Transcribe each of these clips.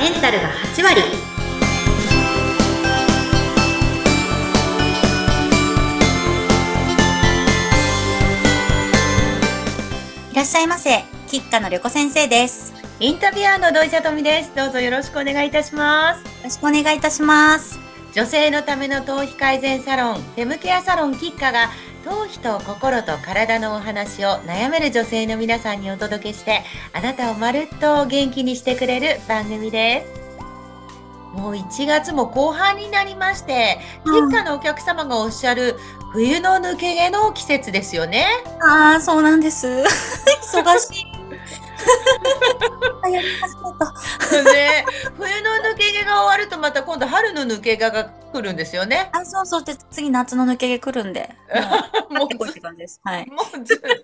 メンタルが8割いらっしゃいませ吉川の旅子先生ですよインタビュアーの土井さとみです。どうぞよろしくお願いいたします。ろしくお願いいたします女性のための頭皮改善サロン、フェムケアサロンキッカが、頭皮と心と体のお話を悩める女性の皆さんにお届けして、あなたをまるっと元気にしてくれる番組です。もう1月も後半になりまして、キうんッカのお客様がおっしゃる冬の抜け毛の季節ですよね。ああそうなんです忙しいあやり始めたね、冬の抜け毛が終わるとまた今度春の抜け毛が来るんですよね。あそうそうで次夏の抜け毛来るんで もうもうって感じですはいもうずずっとね、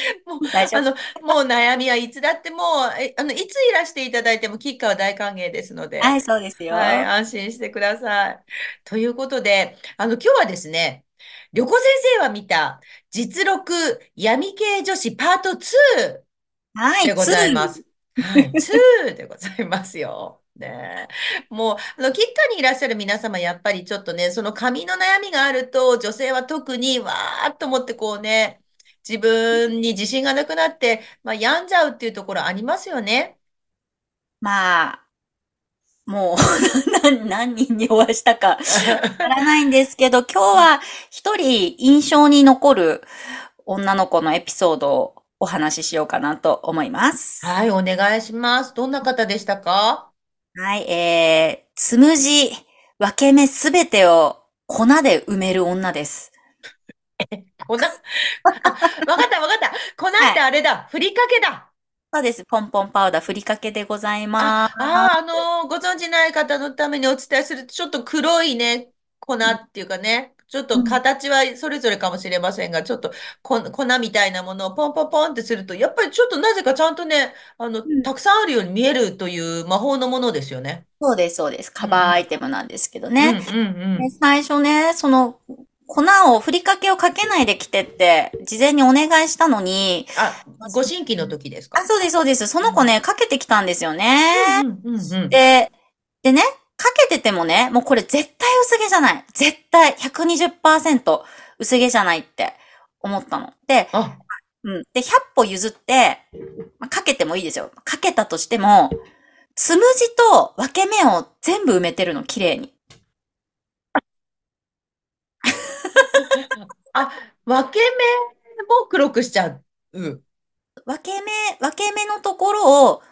もう大丈夫あのもう悩みはいつだってもうえあのいついらしていただいても吉川は大歓迎ですので、はいそうですよはい、安心してください。ということで、あの今日はですね、旅行先生は見た実録闇系女子パート2はいでございまつす。はい、2でございますよ。ねえ、もう、あの、吉川にいらっしゃる皆様、やっぱりちょっとね、その髪の悩みがあると、女性は特にわーっと思ってこうね、自分に自信がなくなって、まあ、病んじゃうっていうところありますよね。まあもう 何何人にお会いしたかわからないんですけど、今日は一人印象に残る女の子のエピソードをお話ししようかなと思います。はい、お願いします。どんな方でしたか？はい、えー、つむじ、分け目すべてを粉で埋める女です。粉、あ、わかったわかった。粉ってあれだ。ふりかけだ。そうです。ポンポンパウダーふりかけでございます。ああ、あのご存知ない方のためにお伝えすると、ちょっと黒いね、粉っていうかね、ちょっと形はそれぞれかもしれませんが、ちょっとこ粉みたいなものをポンポンポンってすると、やっぱりちょっとなぜかちゃんとね、あの、んたくさんあるように見えるという魔法のものですよね。そうです、そうです。カバーアイテムなんですけどね。うんうんうんで最初ね、その、粉を、ふりかけをかけないで来てって、事前にお願いしたのに、あ、ご新規の時ですか？あ、そうです、そうです。その子ね、かけてきたんですよね。うんうんうんうん。で、でね、ててもね、もうこれ絶対薄毛じゃない。絶対120%薄毛じゃないって思ったの。で、あ、うん。で、100歩譲って、まあかけてもいいですよ。かけたとしても、つむじと分け目を全部埋めてるの、綺麗に。あ、分け目も黒くしちゃう。うん。分け目、分け目のところを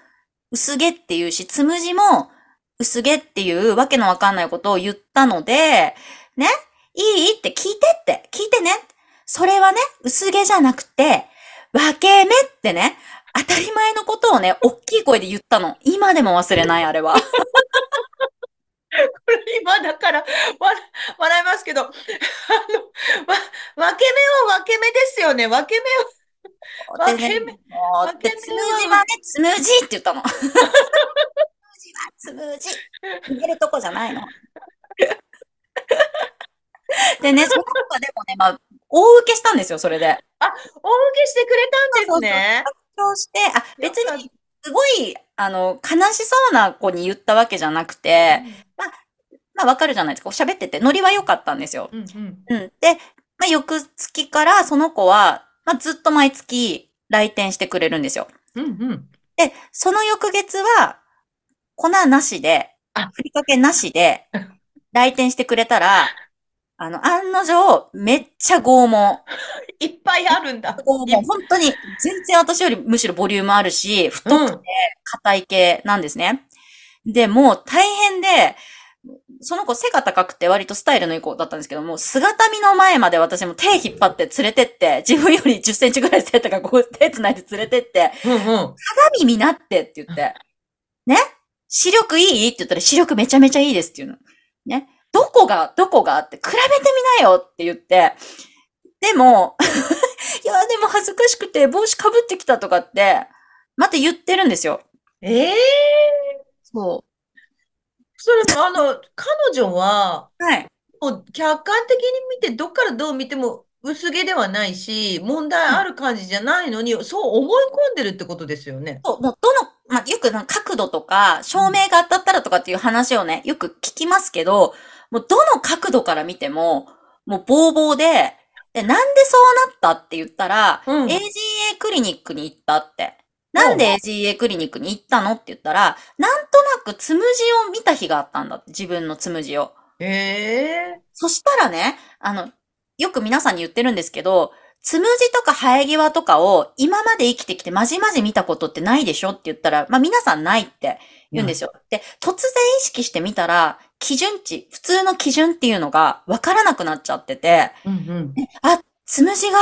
薄毛っていうし、つむじも薄毛っていうわけのわかんないことを言ったので、ね、いい？って聞いてって、聞いてね。それはね、薄毛じゃなくて、分け目ってね、当たり前のことをね、大きい声で言ったの。今でも忘れない、あれは。これ今だから、わ、笑いますけど、あの、わ、分け目は分け目ですよね。分け目は、分け目、分け目はね、つむじって言ったの。つむじ。逃げるとこじゃないの。でね、その子がでもね、まあ、大受けしたんですよ、それで。あ、大受けしてくれたんですね。そうして、あ、別に、すごい、あの、悲しそうな子に言ったわけじゃなくて、まあ、わかるじゃないですか。喋ってて、ノリは良かったんですよ。うんうん。うん。で、まあ、翌月からその子は、まあ、ずっと毎月来店してくれるんですよ。うんうん。で、その翌月は、粉なしであ、ふりかけなしで、来店してくれたら、あの、案の定、めっちゃ拷問。いっぱいあるんだ。拷問。本当に、全然私よりむしろボリュームあるし、太くて硬い系なんですね。で、もう大変で、その子背が高くて割とスタイルのいい子だったんですけども、姿見の前まで私も手引っ張って連れてって、自分より10センチぐらい背高く手繋いで連れてって、うんうん。鏡見なってって言って、ね？視力いい？って言ったら視力めちゃめちゃいいですっていうの。ねどこが、どこがって比べてみなよって言って、でも、いや、でも恥ずかしくて帽子かぶってきたとかって、また言ってるんですよ。ええそそれ、あの、彼女は、う。はい。もう客観的に見て、どっからどう見ても薄毛ではないし、問題ある感じじゃないのに、そう思い込んでるってことですよね。そうもうどのまあ、よくなんか角度とか、照明が当たったらとかっていう話をね、よく聞きますけど、もうどの角度から見ても、もうボーボーで、で、なんでそうなったって言ったら、うん AGA クリニックに行ったって。なんで AGA クリニックに行ったのって言ったら、なんとなくつむじを見た日があったんだって、自分のつむじを。へえ。そしたらね、あの、よく皆さんに言ってるんですけど、つむじとか生え際とかを今まで生きてきてまじまじ見たことってないでしょって言ったら、まあ皆さんないって言うんですよ。で、突然意識してみたら、基準値、普通の基準っていうのがわからなくなっちゃってて、うんうん。あ、つむじが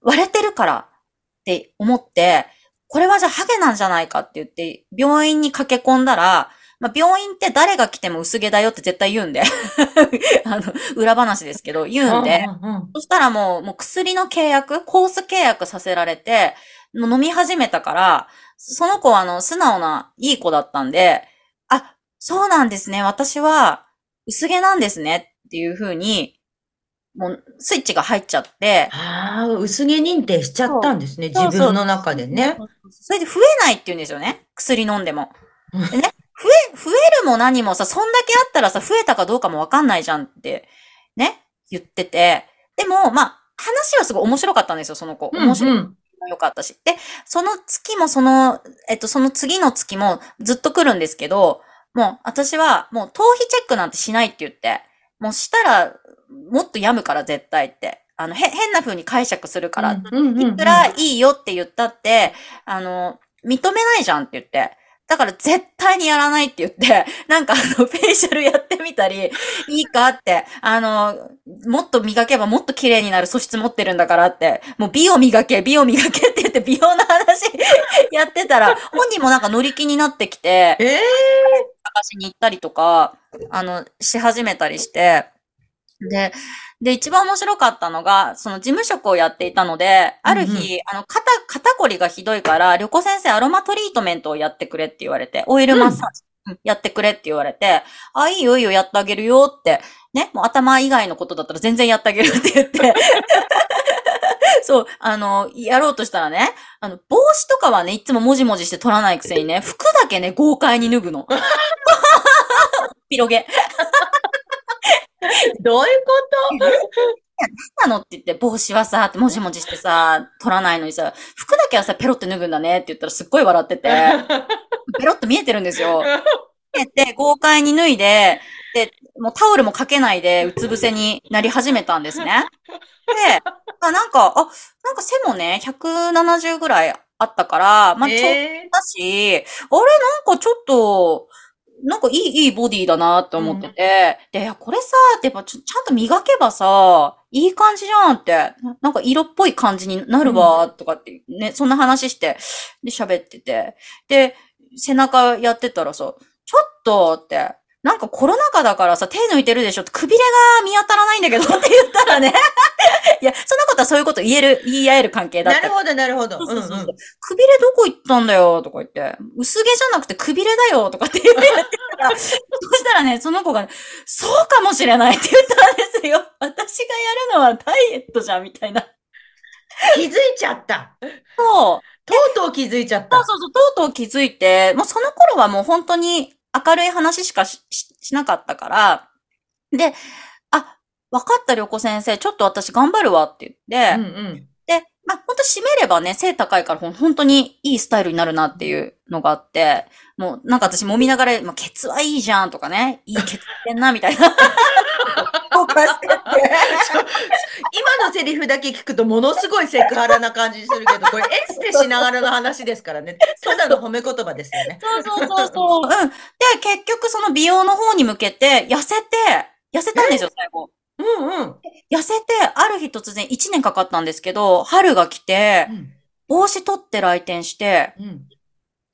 割れてるからって思って、これはじゃあハゲなんじゃないかって言って、病院に駆け込んだら、まあ、病院って誰が来ても薄毛だよって絶対言うんで。あの、裏話ですけど、言うんで。うんうんそしたらもう、もう薬の契約、コース契約させられて、もう飲み始めたから、その子はあの、素直ないい子だったんで、あ、そうなんですね。私は薄毛なんですねっていう風に、もうスイッチが入っちゃって、ああ、薄毛認定しちゃったんですね。自分の中でね。それで増えないって言うんですよね。薬飲んでも。う んでね、増え、増えるも何もさ、そんだけあったらさ、増えたかどうかもわかんないじゃんって、ね、言ってて。でも、まあ、話はすごい面白かったんですよ、その子。面白い。うんよかったし。で、その月もその、えっと、その次の月もずっと来るんですけど、もう私はもう頭皮チェックなんてしないって言って、もうしたらもっと病むから絶対って。あの、へ、変な風に解釈するから。いくらいいよって言ったって、あの、認めないじゃんって言って。だから絶対にやらないって言って、なんかあの、フェイシャルやってみたり、いいかって、あの、もっと磨けばもっと綺麗になる素質持ってるんだからって、もう美を磨け、美を磨けって言って美容の話 やってたら、本人もなんか乗り気になってきて、ええ探しに行ったりとか、あの、し始めたりして、で、で、一番面白かったのが、その事務職をやっていたので、ある日、あの、肩、肩こりがひどいから、旅行先生アロマトリートメントをやってくれって言われて、オイルマッサージ、うんやってくれって言われて、あ、いいよいいよやってあげるよって、ね、もう頭以外のことだったら全然やってあげるって言って、そう、あの、やろうとしたらね、あの、帽子とかはね、いつももじもじして取らないくせにね、服だけね、豪快に脱ぐの。広げ。どういうこなの？って言って、帽子はさ、ってもじもじしてさ、取らないのにさ、服だけはさ、ペロって脱ぐんだねって言ったらすっごい笑ってて、ペロって見えてるんですよ。見えて、豪快に脱いで、で、もうタオルもかけないで、うつ伏せになり始めたんですね。で、あなんか、あ、なんか背もね、170ぐらいあったから、まあ、ちょうどえだし、あれなんかちょっと、なんかいい、いいボディだなって思ってて、で、いや、これさ、やっぱちゃんと磨けばさ、いい感じじゃんって、ななんか色っぽい感じになるわ、とかってね、そんな話して、で、喋ってて、で、背中やってたらさ、ちょっとって、なんかコロナ禍だからさ、手抜いてるでしょって、くびれが見当たらないんだけど って言ったらね、いや、そんなことはそういうこと言える、言い合える関係だった。なるほど、なるほど。そうそうそうそう。うんうん。くびれどこ行ったんだよとか言って、薄毛じゃなくてくびれだよとかって言って。たら、そしたらね、その子が、そうかもしれないって言ったんですよ。私がやるのはダイエットじゃん、みたいな。気づいちゃった。そう。とうとう気づいちゃった。そうそうそう、とうとう気づいて、もうその頃はもう本当に明るい話しかしししなかったから、で、あ、わかった、良子先生、ちょっと私頑張るわって言って、うんうん。で、まあ、ほんと締めればね、背高いからほん本当にいいスタイルになるなっていうのがあって、もうなんか私揉みながら、まあ、ケツはいいじゃんとかね、いいケツしてんな、みたいな。おかしくて。今のセリフだけ聞くとものすごいセクハラな感じするけど、これエステしながらの話ですからね。ただの褒め言葉ですよね。そうそうそうそう。うん。で、結局その美容の方に向けて、痩せて、痩せたんですよ、最後。うんうん。痩せて、ある日突然1年かかったんですけど、春が来て、帽子取って来店して、うん。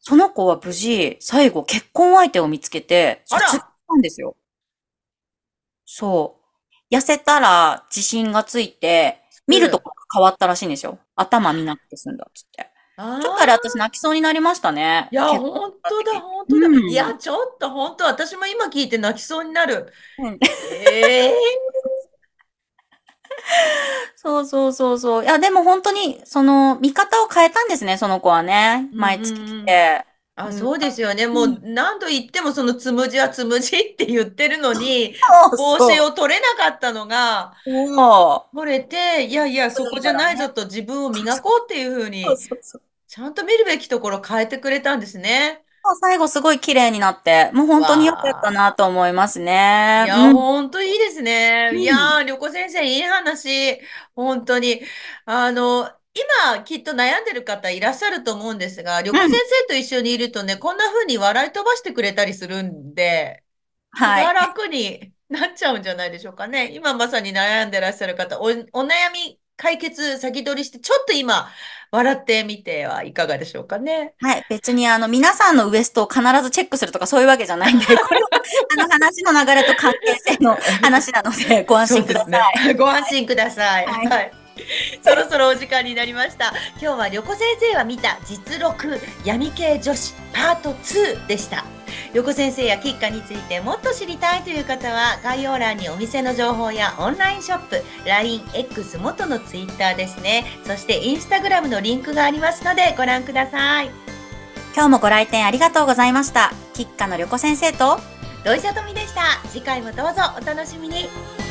その子は無事、最後結婚相手を見つけて、卒業したんですよ。そう。痩せたら自信がついて、見るとこが変わったらしいんですよ。頭見なくて済んだっつって。あちょっとあれ私泣きそうになりましたね。いや、本当だ、本当だ。うんいや、ちょっと本当、私も今聞いて泣きそうになる。うんええ そうそうそうそう。いや、でも本当に、その、見方を変えたんですね、その子はね。毎月来て。あ、うんそうですよね。もう何度言ってもそのつむじはつむじって言ってるのに、帽子を取れなかったのが、も取れて、いやいや、そこじゃないぞと自分を磨こうっていうふうに。ちゃんと見るべきところ変えてくれたんですね。最後すごい綺麗になって、もう本当に良かったなと思いますね。いや、うんほんといいですね。うんいやー、旅行先生、いい話。本当に。あの、今、きっと悩んでる方いらっしゃると思うんですが、旅行先生と一緒にいるとね、こんな風に笑い飛ばしてくれたりするんで、気はいが。楽になっちゃうんじゃないでしょうかね。今まさに悩んでらっしゃる方、お、お悩み解決先取りして、ちょっと今、笑ってみてはいかがでしょうかね。はい。別にあの、皆さんのウエストを必ずチェックするとかそういうわけじゃないんで、これはあの話の流れと関係性の話なので、ご安心ください。ね。ご安心ください。はいはい。そろそろお時間になりました。今日は旅子先生は見た実録闇系女子パート2でした。旅子先生や吉花についてもっと知りたいという方は概要欄にお店の情報やオンラインショップ、LINE、X 元の Twitter ですね。そしてインスタグラムのリンクがありますのでご覧ください。今日もご来店ありがとうございました。吉花の旅子先生と、土井さとみでした。次回もどうぞお楽しみに。